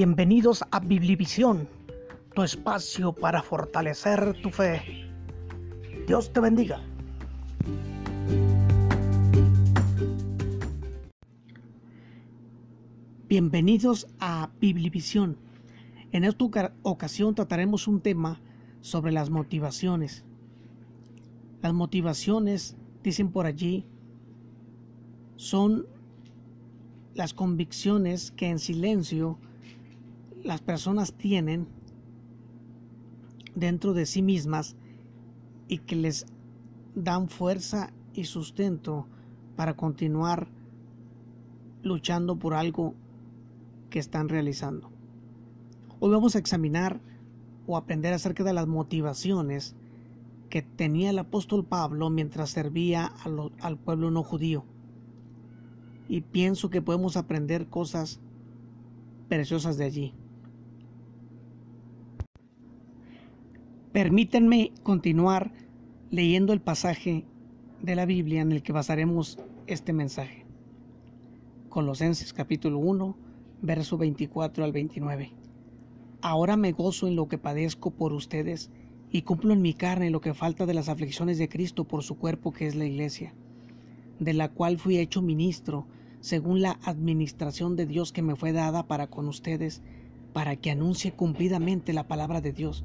Bienvenidos a Biblivisión, tu espacio para fortalecer tu fe. Dios te bendiga. Bienvenidos a Biblivisión. En esta ocasión trataremos un tema sobre las motivaciones. Las motivaciones, dicen por allí, son las convicciones que en silencio las personas tienen dentro de sí mismas y que les dan fuerza y sustento para continuar luchando por algo que están realizando. Hoy vamos a examinar o aprender acerca de las motivaciones que tenía el apóstol Pablo mientras servía al pueblo no judío. Y pienso que podemos aprender cosas preciosas de allí. Permítanme continuar leyendo el pasaje de la Biblia en el que basaremos este mensaje. Colosenses capítulo 1, verso 24 al 29. Ahora me gozo en lo que padezco por ustedes y cumplo en mi carne lo que falta de las aflicciones de Cristo por su cuerpo que es la iglesia, de la cual fui hecho ministro según la administración de Dios que me fue dada para con ustedes, para que anuncie cumplidamente la palabra de Dios,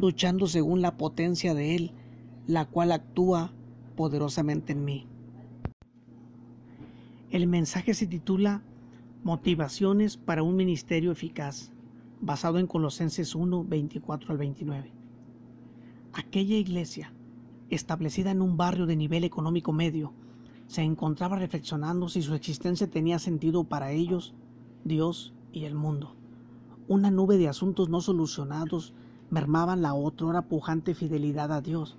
luchando según la potencia de Él, la cual actúa poderosamente en mí. El mensaje se titula Motivaciones para un ministerio eficaz, basado en Colosenses 1, 24 al 29. Aquella iglesia establecida en un barrio de nivel económico medio, se encontraba reflexionando si su existencia tenía sentido para ellos, Dios y el mundo. Una nube de asuntos no solucionados mermaban la otrora pujante fidelidad a Dios.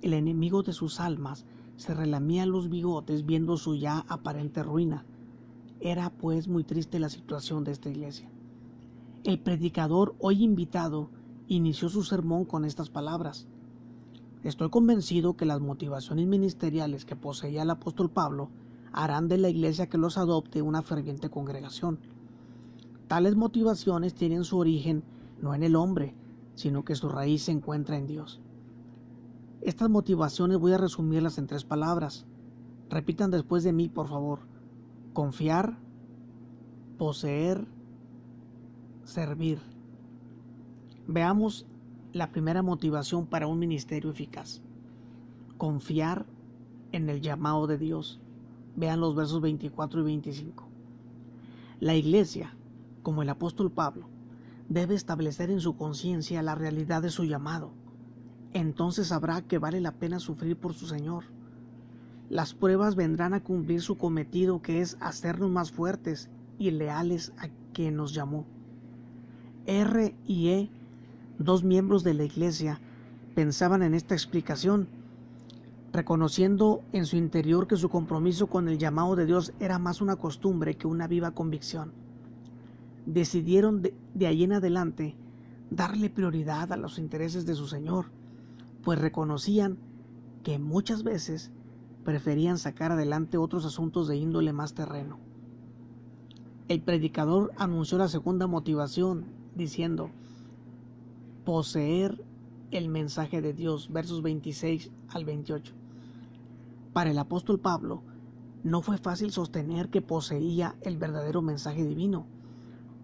El enemigo de sus almas se relamía los bigotes viendo su ya aparente ruina. Era pues muy triste la situación de esta iglesia. El predicador hoy invitado inició su sermón con estas palabras. Estoy convencido que las motivaciones ministeriales que poseía el apóstol Pablo harán de la iglesia que los adopte una ferviente congregación. Tales motivaciones tienen su origen no en el hombre, sino que su raíz se encuentra en Dios. Estas motivaciones voy a resumirlas en tres palabras. Repitan después de mí, por favor. Confiar, poseer, servir. Veamos la primera motivación para un ministerio eficaz. Confiar en el llamado de Dios. Vean los versos 24 y 25. La iglesia, como el apóstol Pablo, debe establecer en su conciencia la realidad de su llamado. Entonces sabrá que vale la pena sufrir por su Señor. Las pruebas vendrán a cumplir su cometido que es hacernos más fuertes y leales a quien nos llamó. R y E dos miembros de la iglesia pensaban en esta explicación, reconociendo en su interior que su compromiso con el llamado de Dios era más una costumbre que una viva convicción. Decidieron de, de ahí en adelante darle prioridad a los intereses de su Señor, pues reconocían que muchas veces preferían sacar adelante otros asuntos de índole más terreno. El predicador anunció la segunda motivación, diciendo, poseer el mensaje de Dios, versos 26 al 28. Para el apóstol Pablo, no fue fácil sostener que poseía el verdadero mensaje divino.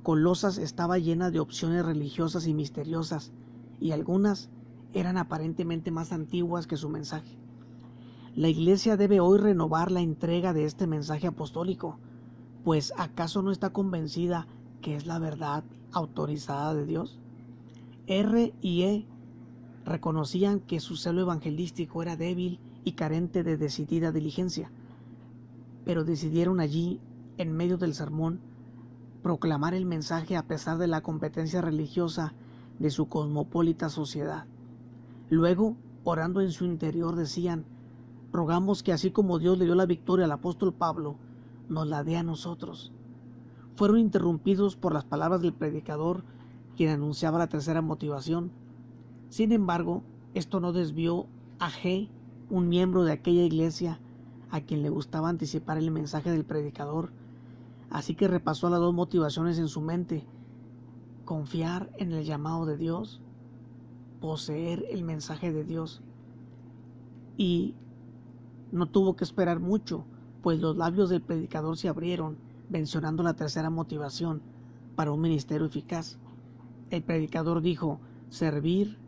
Colosas estaba llena de opciones religiosas y misteriosas, y algunas eran aparentemente más antiguas que su mensaje. La Iglesia debe hoy renovar la entrega de este mensaje apostólico, pues ¿acaso no está convencida que es la verdad autorizada de Dios? R y E reconocían que su celo evangelístico era débil y carente de decidida diligencia, pero decidieron allí, en medio del sermón, proclamar el mensaje a pesar de la competencia religiosa de su cosmopolita sociedad. Luego, orando en su interior, decían, rogamos que así como Dios le dio la victoria al apóstol Pablo, nos la dé a nosotros. Fueron interrumpidos por las palabras del predicador, quien anunciaba la tercera motivación. Sin embargo, esto no desvió a G, un miembro de aquella iglesia, a quien le gustaba anticipar el mensaje del predicador, así que repasó las dos motivaciones en su mente, confiar en el llamado de Dios, poseer el mensaje de Dios. Y no tuvo que esperar mucho, pues los labios del predicador se abrieron, mencionando la tercera motivación para un ministerio eficaz. El predicador dijo, servir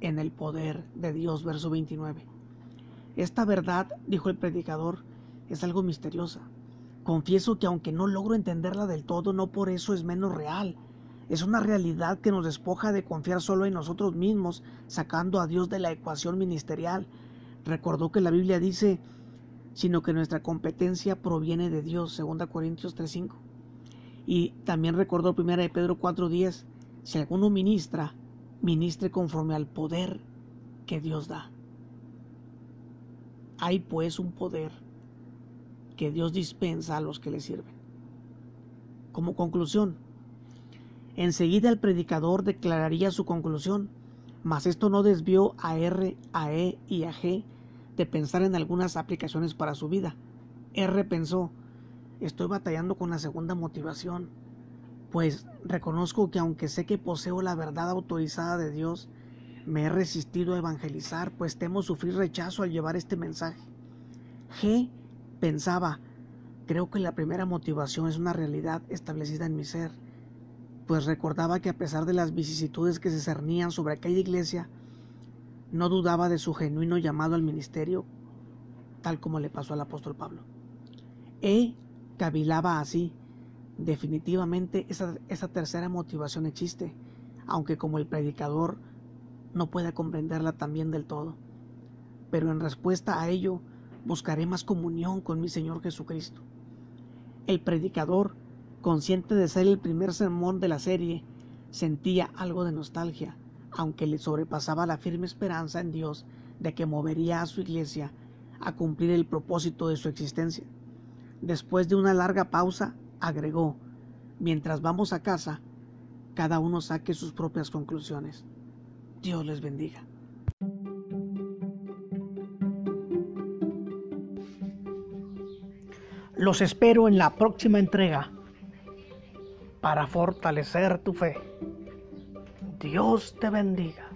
en el poder de Dios, verso 29. Esta verdad, dijo el predicador, es algo misteriosa. Confieso que aunque no logro entenderla del todo, no por eso es menos real. Es una realidad que nos despoja de confiar solo en nosotros mismos, sacando a Dios de la ecuación ministerial. Recordó que la Biblia dice, sino que nuestra competencia proviene de Dios, 2 Corintios 3:5. Y también recordó 1 de Pedro 4:10, si alguno ministra, ministre conforme al poder que Dios da. Hay pues un poder que Dios dispensa a los que le sirven. Como conclusión, enseguida el predicador declararía su conclusión, mas esto no desvió a R, a E y a G de pensar en algunas aplicaciones para su vida. R pensó, estoy batallando con la segunda motivación, pues reconozco que aunque sé que poseo la verdad autorizada de Dios, me he resistido a evangelizar, pues temo sufrir rechazo al llevar este mensaje. G pensaba, creo que la primera motivación es una realidad establecida en mi ser, pues recordaba que a pesar de las vicisitudes que se cernían sobre aquella iglesia, no dudaba de su genuino llamado al ministerio, tal como le pasó al apóstol Pablo. E cavilaba así, Definitivamente esa, esa tercera motivación existe, aunque como el predicador no pueda comprenderla también del todo. Pero en respuesta a ello, buscaré más comunión con mi Señor Jesucristo. El predicador, consciente de ser el primer sermón de la serie, sentía algo de nostalgia, aunque le sobrepasaba la firme esperanza en Dios de que movería a su iglesia a cumplir el propósito de su existencia. Después de una larga pausa, agregó, mientras vamos a casa, cada uno saque sus propias conclusiones. Dios les bendiga. Los espero en la próxima entrega para fortalecer tu fe. Dios te bendiga.